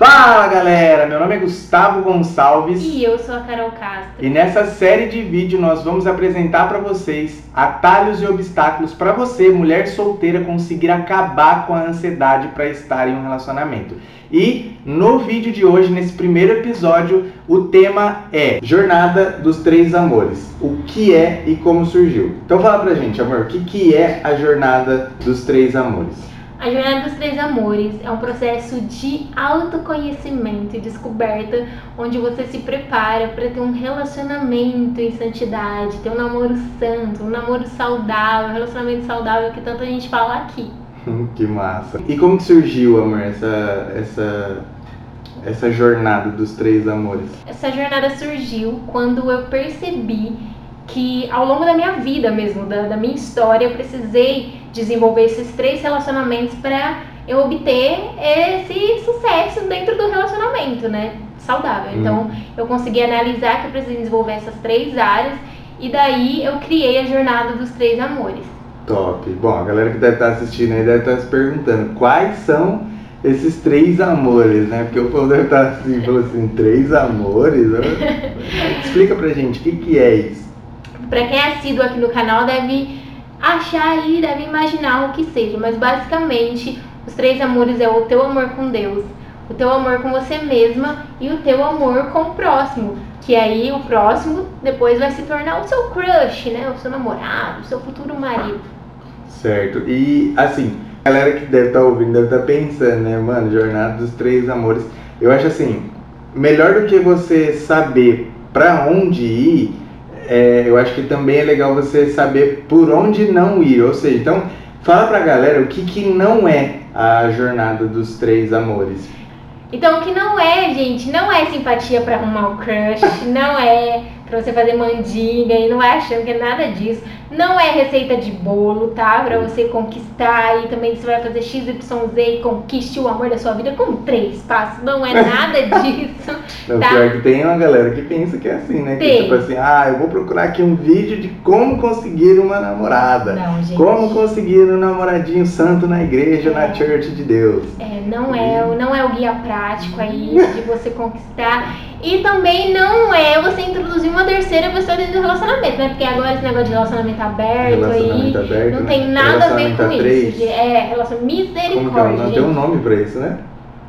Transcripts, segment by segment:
Fala galera, meu nome é Gustavo Gonçalves E eu sou a Carol Castro. e nessa série de vídeo nós vamos apresentar para vocês atalhos e obstáculos para você, mulher solteira, conseguir acabar com a ansiedade para estar em um relacionamento. E no vídeo de hoje, nesse primeiro episódio, o tema é Jornada dos Três Amores. O que é e como surgiu. Então fala pra gente, amor, o que, que é a Jornada dos Três Amores? A Jornada dos Três Amores é um processo de autoconhecimento e descoberta, onde você se prepara para ter um relacionamento em santidade, ter um namoro santo, um namoro saudável, um relacionamento saudável que tanta gente fala aqui. que massa. E como que surgiu, amor, essa, essa, essa jornada dos três amores? Essa jornada surgiu quando eu percebi que ao longo da minha vida mesmo, da, da minha história, eu precisei desenvolver esses três relacionamentos para eu obter esse sucesso dentro do relacionamento, né? Saudável. Então, eu consegui analisar que eu preciso desenvolver essas três áreas e daí eu criei a jornada dos três amores. Top. Bom, a galera que deve estar assistindo aí deve estar se perguntando quais são esses três amores, né? Porque o povo deve estar assim, falando assim, três amores? Explica pra gente, o que, que é isso? Para quem é assíduo aqui no canal deve achar aí, deve imaginar o que seja, mas basicamente os três amores é o teu amor com Deus, o teu amor com você mesma e o teu amor com o próximo, que aí o próximo depois vai se tornar o seu crush, né? O seu namorado, o seu futuro marido. Certo. E assim, galera que deve estar ouvindo deve estar pensando, né, mano, Jornada dos Três Amores. Eu acho assim, melhor do que você saber pra onde ir, é, eu acho que também é legal você saber por onde não ir. Ou seja, então fala pra galera o que, que não é a jornada dos três amores. Então, o que não é, gente, não é simpatia pra arrumar o crush, não é pra você fazer mandinga e não é achando que é nada disso. Não é receita de bolo, tá? Pra você conquistar e também você vai fazer XYZ e conquiste o amor da sua vida com três passos. Não é nada disso. Não, tá? pior que tem uma galera que pensa que é assim, né? Que Tem. tipo assim, ah, eu vou procurar aqui um vídeo de como conseguir uma namorada. Não, gente. Como conseguir um namoradinho santo na igreja, na É. church de Deus. É, não é, não é o guia prático aí de você conquistar. E também não é você introduzir uma terceira pessoa dentro do relacionamento, né? Porque agora esse negócio de relacionamento aberto Relacionamento aí aberto, não né? tem nada a ver com a três. isso. gente. É, relacionamento Como que é? o misericórdia. nome? Tem um nome pra isso, né?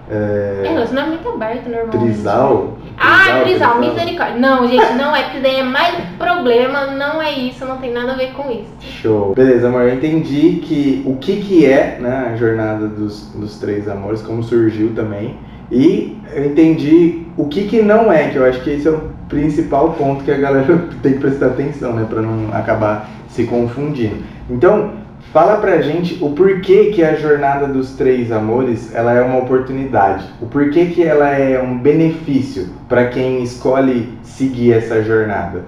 É É... relacionamento aberto normalmente. Trisal? Ah, trisal, misericórdia. Não, gente, não é, porque daí é mais problema, não é isso, não tem nada a ver com isso. Show. Beleza, amor, eu entendi que o que que é né, a jornada dos, dos três amores, como surgiu também. E eu entendi o que que não é, que eu acho que esse é o principal ponto que a galera tem que prestar atenção, né? Pra não acabar se confundindo. Então, fala pra gente o porquê que a jornada dos três amores, ela é uma oportunidade. O porquê que ela é um benefício pra quem escolhe seguir essa jornada.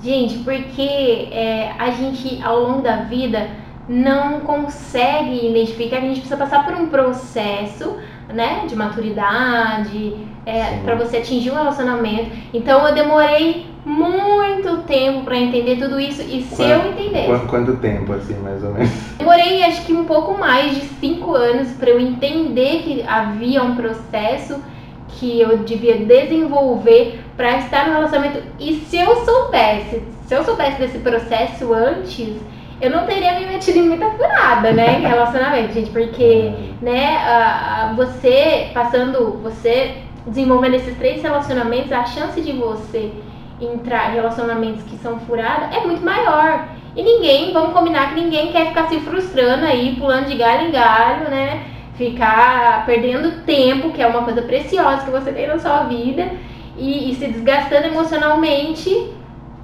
Gente, porque é, a gente, ao longo da vida, não consegue identificar, a gente precisa passar por um processo, né, de maturidade, é, para você atingir um relacionamento. Então, eu demorei muito tempo para entender tudo isso, e se Quanto- eu entendesse, Quanto, quanto tempo, assim, mais ou menos? demorei acho que um pouco mais de cinco anos para eu entender que havia um processo que eu devia desenvolver para estar no relacionamento. E se eu soubesse, se eu soubesse desse processo antes, eu não teria me metido em muita furada, né, em relacionamento, gente, porque, né, a- a- você passando, você desenvolvendo esses três relacionamentos, a chance de você entrar em relacionamentos que são furados é muito maior. E ninguém, vamos combinar que ninguém quer ficar se frustrando aí, pulando de galho em galho, né? Ficar perdendo tempo, que é uma coisa preciosa que você tem na sua vida, e, e se desgastando emocionalmente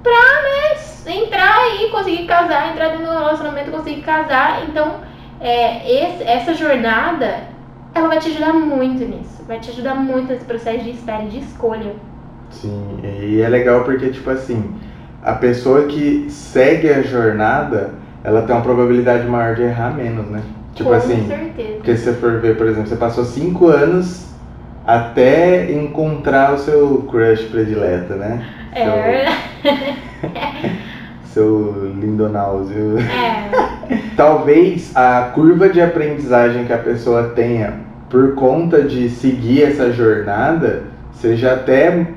pra, né, entrar aí, conseguir casar, entrar dentro do relacionamento, conseguir casar. Então, é, esse- essa jornada, ela vai te ajudar muito nisso. Vai te ajudar muito nesse processo de espera, e de escolha. Sim, e é legal porque, tipo assim, a pessoa que segue a jornada, ela tem uma probabilidade maior de errar menos, né? Tipo Com assim, certeza. porque se você for ver, por exemplo, você passou cinco anos até encontrar o seu crush predileta, né? É, Seu lindonáuseo. é. Talvez a curva de aprendizagem que a pessoa tenha por conta de seguir essa jornada, seja até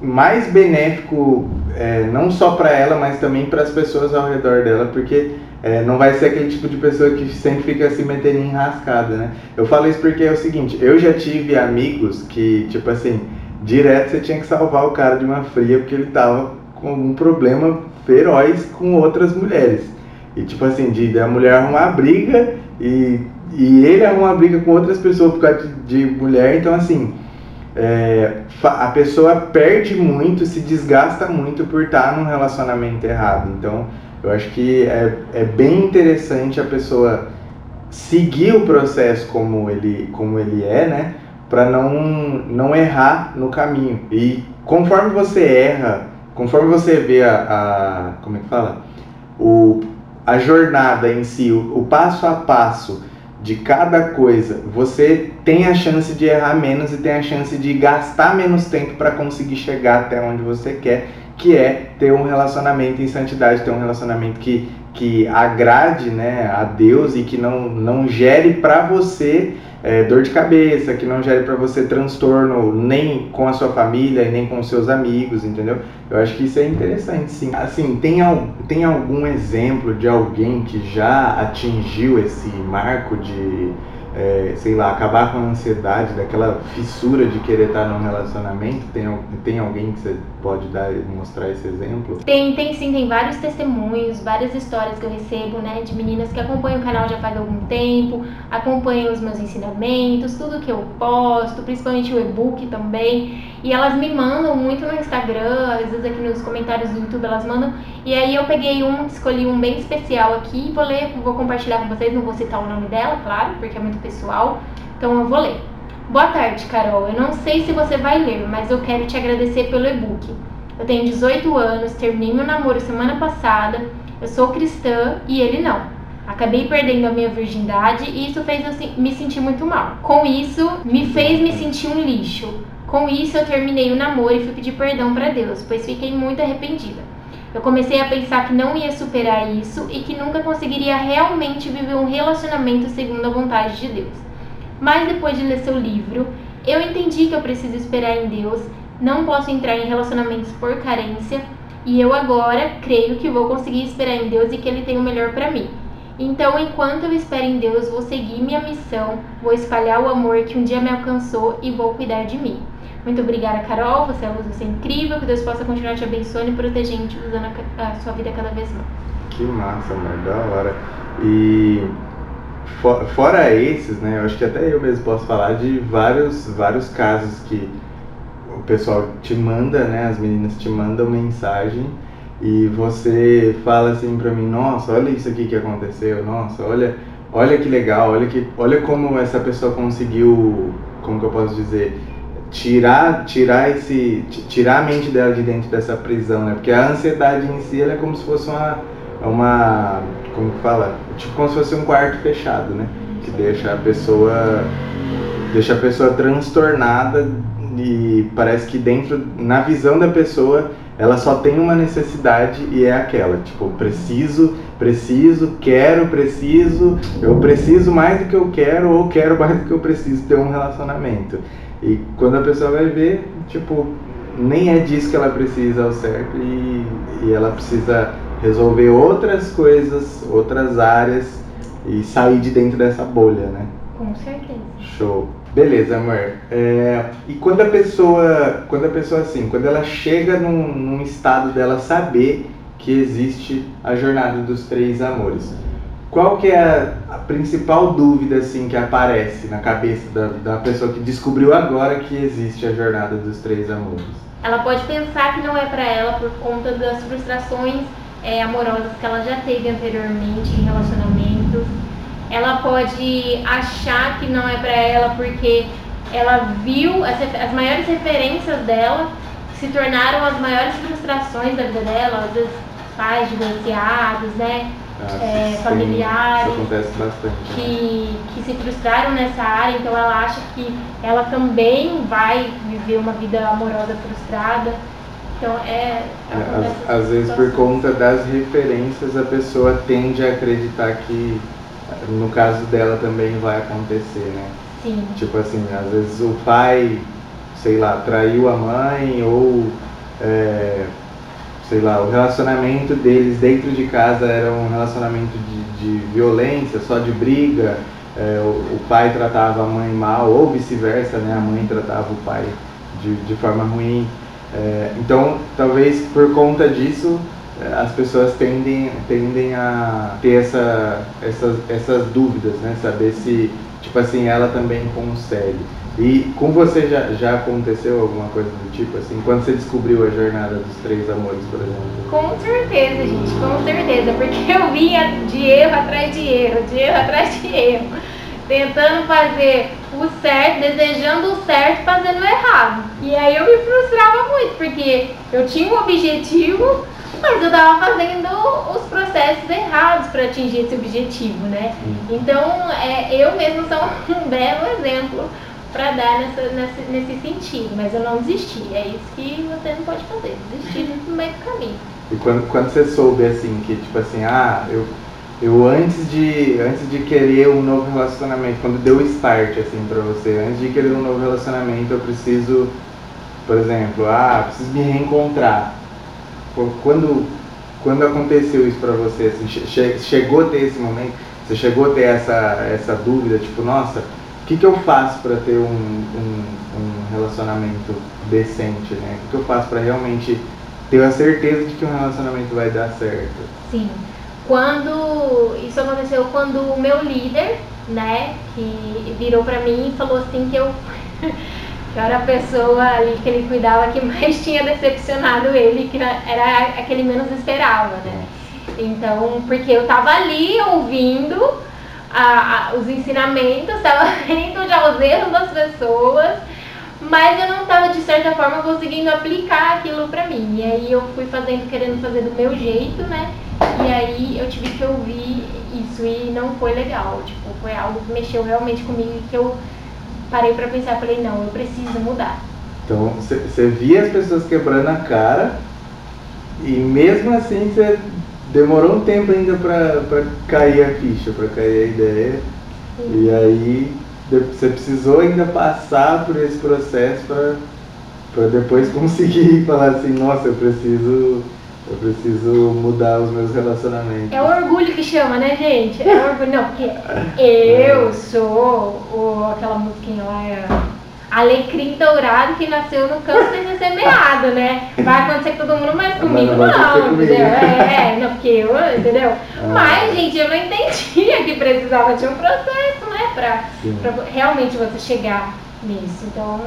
mais benéfico, é, não só para ela, mas também para as pessoas ao redor dela, porque é, não vai ser aquele tipo de pessoa que sempre fica se metendo em rascada, né? Eu falo isso porque é o seguinte, eu já tive amigos que, tipo assim, direto você tinha que salvar o cara de uma fria porque ele tava com um problema feroz com outras mulheres. E tipo assim, de, de a mulher arrumar briga e, e ele arrumar briga com outras pessoas por causa de, de mulher, então assim, é, a pessoa perde muito, se desgasta muito por estar num relacionamento errado. Então, eu acho que é, é bem interessante a pessoa seguir o processo como ele, como ele é, né? Para não, não errar no caminho. E conforme você erra, conforme você vê a, a como é que fala? O, a jornada em si, o, o passo a passo de cada coisa, você tem a chance de errar menos e tem a chance de gastar menos tempo para conseguir chegar até onde você quer que é ter um relacionamento em santidade, ter um relacionamento que, que agrade né, a Deus e que não, não gere para você é, dor de cabeça, que não gere para você transtorno nem com a sua família e nem com os seus amigos, entendeu? Eu acho que isso é interessante, sim. Assim, tem, tem algum exemplo de alguém que já atingiu esse marco de sei lá, acabar com a ansiedade, daquela fissura de querer estar num relacionamento? Tem, tem alguém que você pode dar mostrar esse exemplo? Tem, tem sim, tem vários testemunhos, várias histórias que eu recebo, né, de meninas que acompanham o canal já faz algum tempo, acompanham os meus ensinamentos, tudo que eu posto, principalmente o e-book também. E elas me mandam muito no Instagram, às vezes aqui nos comentários do YouTube elas mandam. E aí eu peguei um, escolhi um bem especial aqui, vou ler, vou compartilhar com vocês, não vou citar o nome dela, claro, porque é muito pessoal. Então eu vou ler. Boa tarde, Carol. Eu não sei se você vai ler, mas eu quero te agradecer pelo e-book. Eu tenho 18 anos, terminei meu namoro semana passada, eu sou cristã e ele não. Acabei perdendo a minha virgindade e isso fez eu me sentir muito mal. Com isso, me fez me sentir um lixo. Com isso, eu terminei o namoro e fui pedir perdão para Deus, pois fiquei muito arrependida. Eu comecei a pensar que não ia superar isso e que nunca conseguiria realmente viver um relacionamento segundo a vontade de Deus. Mas depois de ler seu livro, eu entendi que eu preciso esperar em Deus, não posso entrar em relacionamentos por carência e eu agora creio que vou conseguir esperar em Deus e que Ele tem o melhor para mim. Então, enquanto eu espero em Deus, vou seguir minha missão, vou espalhar o amor que um dia me alcançou e vou cuidar de mim. Muito obrigada, Carol. Você é luz, você é incrível. Que Deus possa continuar te abençoando e protegendo, te usando a, a sua vida cada vez mais. Que massa, amor. Da hora. E for, fora esses, né? Eu acho que até eu mesmo posso falar de vários, vários casos que o pessoal te manda, né? As meninas te mandam mensagem e você fala assim pra mim, nossa, olha isso aqui que aconteceu, nossa, olha, olha que legal, olha que, olha como essa pessoa conseguiu, como que eu posso dizer, tirar tirar esse tirar a mente dela de dentro dessa prisão né porque a ansiedade em si ela é como se fosse uma uma como que fala? Tipo como se fosse um quarto fechado né? Que deixa a pessoa deixa a pessoa transtornada e parece que dentro na visão da pessoa ela só tem uma necessidade e é aquela tipo preciso preciso quero preciso eu preciso mais do que eu quero ou quero mais do que eu preciso ter um relacionamento. E quando a pessoa vai ver, tipo, nem é disso que ela precisa ao certo e, e ela precisa resolver outras coisas, outras áreas e sair de dentro dessa bolha, né? Com certeza. Show. Beleza, amor. É, e quando a pessoa, quando a pessoa assim, quando ela chega num, num estado dela saber que existe a jornada dos três amores, qual que é a, a, principal dúvida assim que aparece na cabeça da, da pessoa que descobriu agora que existe a jornada dos três amores? Ela pode pensar que não é para ela por conta das frustrações é, amorosas que ela já teve anteriormente em relacionamentos. Ela pode achar que não é para ela porque ela viu as, as maiores referências dela se tornaram as maiores frustrações da vida dela, às vezes pais divorciados, né? Ah, é, familiares bastante, né? que, que se frustraram nessa área, então ela acha que ela também vai viver uma vida amorosa frustrada. Então é. é às, às vezes por conta das referências a pessoa tende a acreditar que no caso dela também vai acontecer, né? Sim. Tipo assim, às vezes o pai, sei lá, traiu a mãe ou é, sei lá, o relacionamento deles dentro de casa era um relacionamento de, de violência, só de briga, é, o, o, pai tratava a mãe mal, ou vice-versa, né? A mãe tratava o pai de, de forma ruim. É, então, talvez por conta disso, é, as pessoas tendem, tendem a ter essa, essas, essas dúvidas, né? Saber se, tipo assim, ela também consegue. E com você já, já aconteceu alguma coisa do tipo, assim, quando você descobriu a jornada dos três amores, por exemplo? Com certeza, gente, com certeza, porque eu vinha de erro atrás de erro, de erro atrás de erro, tentando fazer o certo, desejando o certo, fazendo o errado. E aí eu me frustrava muito, porque eu tinha um objetivo, mas eu estava fazendo os processos errados para atingir esse objetivo, né? Então, é, eu mesmo sou um belo exemplo para dar nessa, nesse, nesse sentido, mas eu não desisti. É isso que você não pode fazer, desistir no meio do caminho. E quando, quando você soube assim, que tipo assim, ah, eu, eu antes de, antes de querer um novo relacionamento, quando deu o start assim para você, antes de querer um novo relacionamento, eu preciso, por exemplo, ah, preciso me reencontrar. Quando, quando aconteceu isso para você, assim, che chegou a ter esse momento, você chegou a ter essa, essa dúvida, tipo, nossa, que, que eu faço para ter um, um, um, relacionamento decente, né? O que, que eu faço para realmente ter a certeza de que um relacionamento vai dar certo? Sim. Quando isso aconteceu quando o meu líder, né, que virou para mim e falou assim que eu que era a pessoa ali que ele cuidava que mais tinha decepcionado ele, que era a que ele menos esperava, né? Então, porque eu tava ali ouvindo a, a, os ensinamentos, estava vendo já os erros das pessoas, mas eu não estava de certa forma conseguindo aplicar aquilo para mim. E aí eu fui fazendo, querendo fazer do meu jeito, né? E aí eu tive que ouvir isso e não foi legal. Tipo, foi algo que mexeu realmente comigo que eu parei para pensar, falei, não, eu preciso mudar. Então, você via as pessoas quebrando a cara e mesmo assim você demorou um tempo ainda para cair a ficha, para cair a ideia. Sim. E aí você precisou ainda passar por esse processo para depois conseguir falar assim, nossa, eu preciso eu preciso mudar os meus relacionamentos. É o orgulho que chama, né, gente? É o orgulho. Não, porque eu sou o, aquela musiquinha lá, é alecrim dourado que nasceu no campo sem ser semeado, né? Vai acontecer com todo mundo, mas comigo mas não, não entendeu? É, é, não, porque eu, entendeu? Ah. Mas, gente, eu não entendia que precisava de um processo, pra realmente você chegar nisso. Então,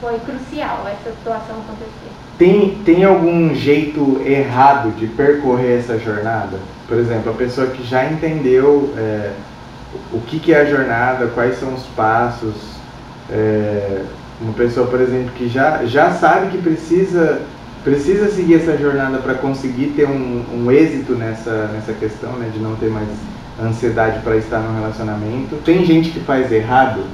foi crucial essa situação acontecer. Tem, tem algum jeito errado de percorrer essa jornada? Por exemplo, a pessoa que já entendeu é, o que, que é a jornada, quais são os passos, é, uma pessoa, por exemplo, que já, já sabe que precisa, precisa seguir essa jornada para conseguir ter um, um êxito nessa, nessa questão, né, de não ter mais ansiedade para estar no relacionamento. Tem gente que faz errado?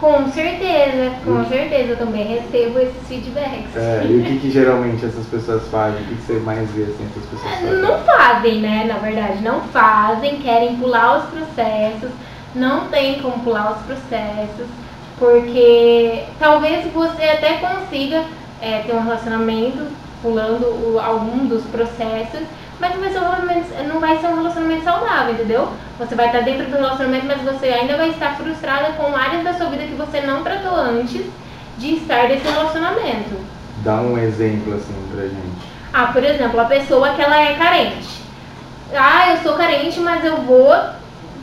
Com certeza, com certeza, eu também recebo esses feedbacks. É, e o que, que geralmente essas pessoas fazem? O que, que você mais vê assim, essas pessoas fazem? Não fazem, né? Na verdade, não fazem, querem pular os processos, não tem como pular os processos porque talvez você até consiga é, ter um relacionamento pulando o, algum dos processos, mas não vai, ser um relacionamento, não vai ser um relacionamento saudável, entendeu? Você vai estar dentro do relacionamento, mas você ainda vai estar frustrada com áreas da sua vida que você não tratou antes de estar nesse relacionamento. Dá um exemplo assim pra gente. Ah, por exemplo, a pessoa que ela é carente. Ah, eu sou carente, mas eu vou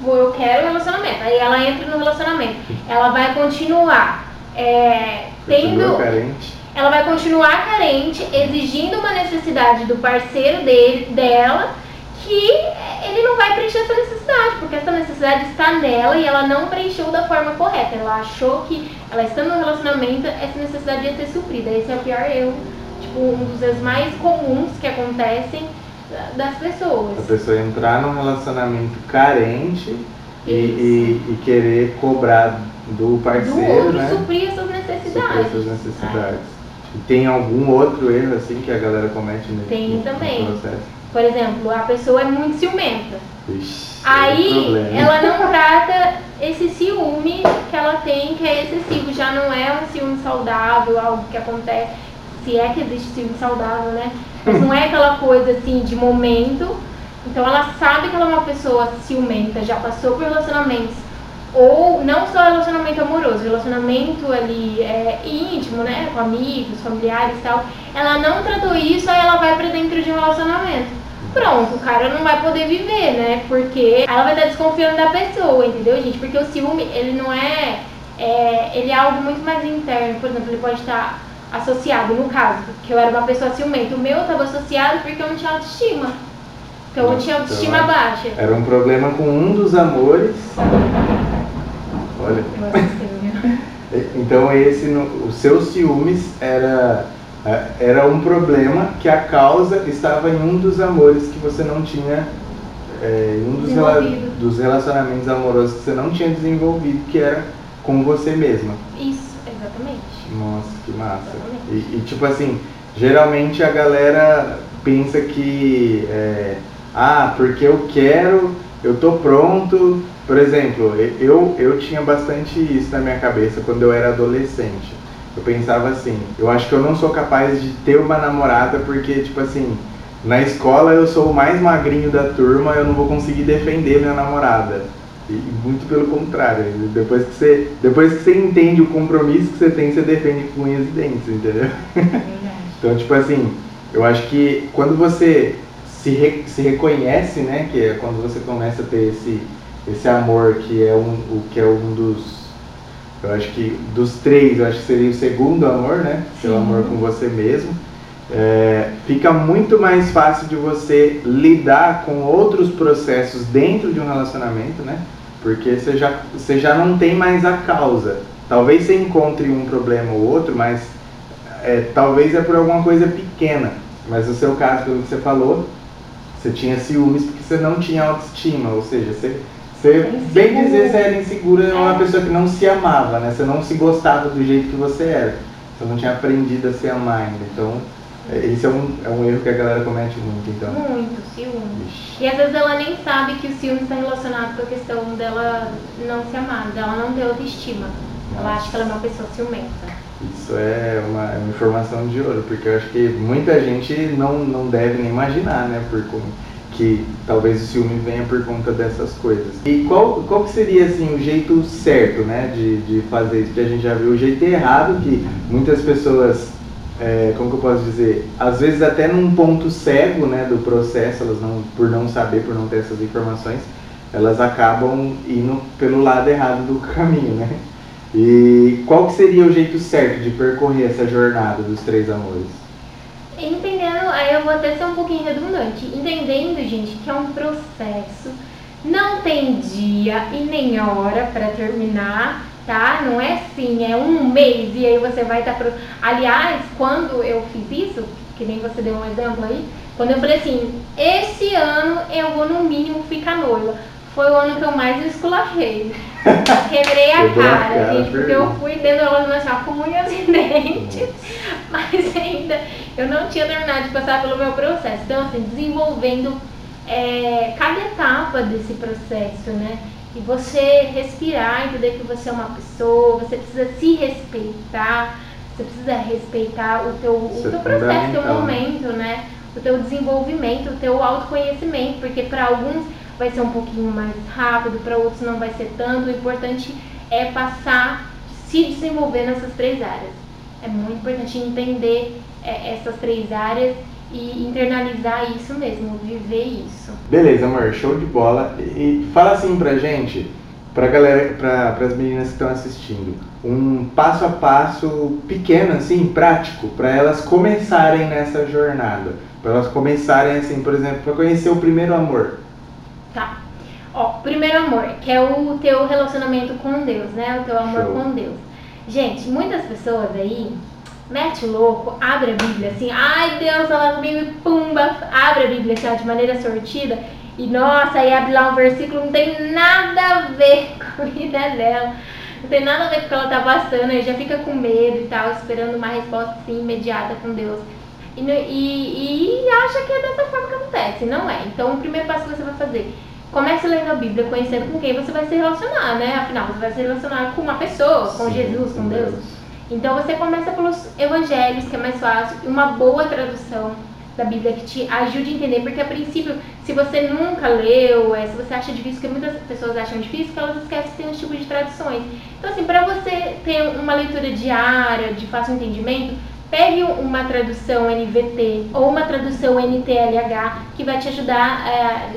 eu quero um relacionamento. Aí ela entra no relacionamento. Ela vai continuar é, tendo. Ela vai continuar carente, exigindo uma necessidade do parceiro dele, dela, que ele não vai preencher essa necessidade, porque essa necessidade está nela e ela não preencheu da forma correta. Ela achou que ela estando no relacionamento, essa necessidade ia ser suprida. Esse é o pior erro, tipo, um dos erros mais comuns que acontecem das pessoas. A pessoa entrar num relacionamento carente e, e, e, querer cobrar do parceiro, do outro né? suprir essas necessidades. Suprir essas necessidades. E tem algum outro erro assim que a galera comete nesse Tem também. processo? Por exemplo, a pessoa é muito ciumenta. Ixi, Aí é ela não trata esse ciúme que ela tem, que é excessivo, já não é um ciúme saudável, algo que acontece, se é que existe ciúme saudável, né? Mas não é aquela coisa assim de momento. Então ela sabe que ela é uma pessoa ciumenta, já passou por relacionamentos ou não só relacionamento amoroso, relacionamento ali é, íntimo, né, com amigos, familiares e tal, ela não tratou isso, aí ela vai para dentro de um relacionamento. Pronto, o cara não vai poder viver, né? Porque ela vai estar desconfiando da pessoa, entendeu, gente? Porque o ciúme, ele não é, é ele é algo muito mais interno. Por exemplo, ele pode estar associado, no caso, que eu era uma pessoa ciumenta. O meu estava associado porque eu não tinha autoestima. Porque eu não tinha autoestima então, baixa. Era um problema com um dos amores. Olha. então esse, no, os seus ciúmes era é, era um problema que a causa estava em um dos amores que você não tinha, é, um dos, rela dos relacionamentos amorosos que você não tinha desenvolvido, que era com você mesma. Isso, exatamente. Nossa, que massa. E, e, tipo assim, geralmente a galera pensa que, é, ah, porque eu quero, eu tô pronto. Por exemplo, eu, eu tinha bastante isso na minha cabeça quando eu era adolescente eu pensava assim, eu acho que eu não sou capaz de ter uma namorada porque, tipo assim, na escola eu sou o mais magrinho da turma, eu não vou conseguir defender minha namorada. E muito pelo contrário, depois que você, depois que você entende o compromisso que você tem, você defende com unhas e dentes, entendeu? então, tipo assim, eu acho que quando você se, re, se reconhece, né, que é quando você começa a ter esse, esse amor que é um, o que é um dos eu acho que dos três, eu acho que seria o segundo amor, né? Seu amor com você mesmo. É, fica muito mais fácil de você lidar com outros processos dentro de um relacionamento, né? Porque você já, você já não tem mais a causa. Talvez você encontre um problema ou outro, mas é, talvez é por alguma coisa pequena. Mas no seu caso, pelo que você falou, você tinha ciúmes porque você não tinha autoestima, ou seja, você você, bem dizer, você era insegura, é uma pessoa que não se amava, né? Você não se gostava do jeito que você era. Você não tinha aprendido a se amar ainda. Então, é, esse é um, é um erro que a galera comete muito, então. Muito, ciúme. E às vezes ela nem sabe que o ciúme está relacionado com a questão dela não se amar, dela não ter autoestima. Nossa. Ela acha que ela é uma pessoa ciumenta. Isso é uma, é uma informação de ouro, porque eu acho que muita gente não, não deve nem imaginar, né? Por como que talvez o ciúme venha por conta dessas coisas. E qual, qual que seria assim o jeito certo, né, de, de fazer isso? Que a gente já viu o jeito errado que muitas pessoas, é, como que eu posso dizer, às vezes até num ponto cego, né, do processo, elas não, por não saber, por não ter essas informações, elas acabam indo pelo lado errado do caminho, né? E qual que seria o jeito certo de percorrer essa jornada dos três amores? Vou até ser um pouquinho redundante, entendendo, gente, que é um processo, não tem dia e nem hora para terminar, tá? Não é assim, é um mês e aí você vai estar. Tá pro... Aliás, quando eu fiz isso, que nem você deu um exemplo aí, quando eu falei assim, esse ano eu vou no mínimo ficar noiva. Foi o ano que eu mais esculachei. Quebrei a cara, a gente, porque eu fui dentro do relacionamento com unhas e dentes, mas ainda eu não tinha terminado de passar pelo meu processo. Então, assim, desenvolvendo é, cada etapa desse processo, né? E você respirar, entender que você é uma pessoa, você precisa se respeitar, você precisa respeitar o teu, o teu processo, o teu momento, né? O teu desenvolvimento, o teu autoconhecimento, porque para alguns vai ser um pouquinho mais rápido, para outros não vai ser tanto. O importante é passar, se desenvolver nessas três áreas. É muito importante entender é, essas três áreas e internalizar isso mesmo, viver isso. Beleza, amor, show de bola. E fala assim pra gente, pra galera, pra, as meninas que estão assistindo, um passo a passo pequeno, assim, prático, para elas começarem nessa jornada. Para elas começarem, assim, por exemplo, para conhecer o primeiro amor. Tá. Ó, primeiro amor, que é o teu relacionamento com Deus, né? O teu amor show. com Deus. Gente, muitas pessoas aí mete o louco, abre a Bíblia assim, ai Deus, ela comigo pumba, abre a Bíblia assim, de maneira sortida e nossa, aí abre lá um versículo, não tem nada a ver com a vida dela, não tem nada a ver com o que ela tá passando, aí já fica com medo e tal, esperando uma resposta assim, imediata com Deus. E, e, e acha que é dessa forma que acontece, não é. Então o primeiro passo que você vai fazer, Comece lendo a Bíblia, conhecendo com quem você vai se relacionar, né? Afinal, você vai se relacionar com uma pessoa, com Sim, Jesus, com Deus. Deus. Então você começa pelos evangelhos, que é mais fácil, e uma boa tradução da Bíblia que te ajude a entender, porque a princípio, se você nunca leu, é, se você acha difícil, porque muitas pessoas acham difícil, que elas esquecem que tem uns tipos de traduções. Então assim, para você ter uma leitura diária, de fácil entendimento, pegue uma tradução NVT ou uma tradução NTLH que vai te ajudar é,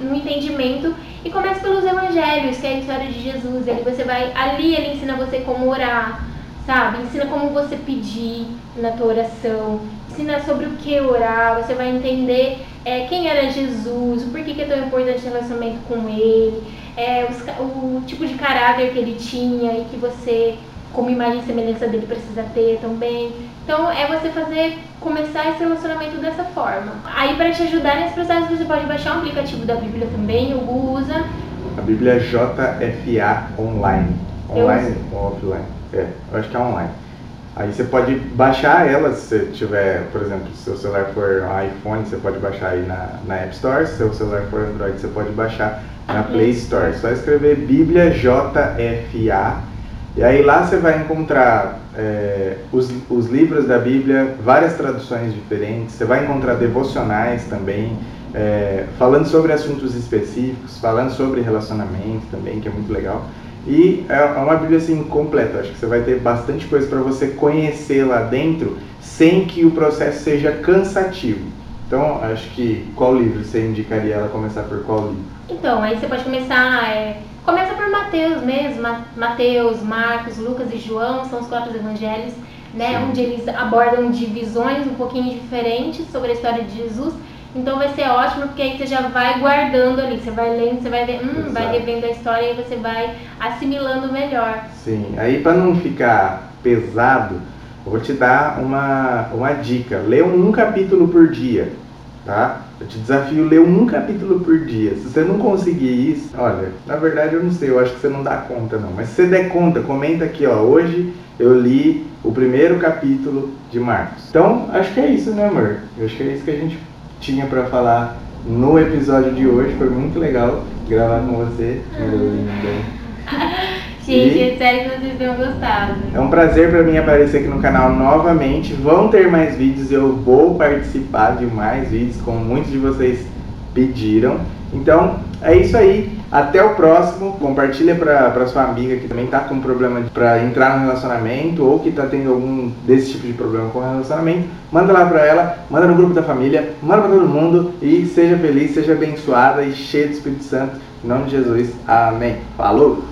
no entendimento e comece pelos evangelhos, que é a história de Jesus. Ele você vai ali ele ensina você como orar, sabe? Ensina como você pedir na tua oração, ensina sobre o que orar, você vai entender é, quem era Jesus, o porquê que é tão importante o relacionamento com ele, é, os o tipo de caráter que ele tinha e que você, como imagem e semelhança dele, precisa ter também. Então é você fazer, começar esse relacionamento dessa forma. Aí para te ajudar nesse processo você pode baixar um aplicativo da Bíblia também, o Google usa. A Bíblia é JFA online. Eu Online ou offline? É, eu acho que é online. Aí você pode baixar ela se você tiver, por exemplo, se seu celular for um iPhone, você pode baixar aí na, na App Store. Se seu celular for Android, você pode baixar na Play Store. Só escrever Bíblia JFA. E aí lá você vai encontrar é, os, os livros da Bíblia, várias traduções diferentes. Você vai encontrar devocionais também, é, falando sobre assuntos específicos, falando sobre relacionamento também, que é muito legal. E é uma Bíblia assim completa. Acho que você vai ter bastante coisa para você conhecer lá dentro, sem que o processo seja cansativo. Então, acho que qual livro você indicaria ela começar por qual livro? Então, aí você pode começar. é, Mateus mesmo. Ma- Mateus, Marcos, Lucas e João são os quatro evangelhos, né? Onde eles abordam de visões um pouquinho diferentes sobre a história de Jesus. Então vai ser ótimo, porque aí você já vai guardando ali, você vai lendo, você vai ver, hum, vai revendo a história e você vai assimilando melhor. Sim, aí para não ficar pesado, eu vou te dar uma, uma dica. Lê um capítulo por dia, tá? Eu te desafio a ler um capítulo por dia. Se você não conseguir isso, olha, na verdade eu não sei, eu acho que você não dá conta não. Mas se você der conta, comenta aqui, ó. Hoje eu li o primeiro capítulo de Marcos. Então, acho que é isso, né, amor? Eu acho que é isso que a gente tinha para falar no episódio de hoje. Foi muito legal gravar com você, minha linda. Gente, E- sério que vocês tenham gostado. É um prazer para mim aparecer aqui no canal novamente. Vão ter mais vídeos, eu vou participar de mais vídeos, como muitos de vocês pediram. Então, é isso aí. Até o próximo. Compartilha para sua amiga que também tá com problema para entrar no relacionamento ou que tá tendo algum desse tipo de problema com o relacionamento. Manda lá para ela, manda no grupo da família, manda para todo mundo e seja feliz, seja abençoada e cheia do Espírito Santo. Em nome de Jesus. Amém. Falou!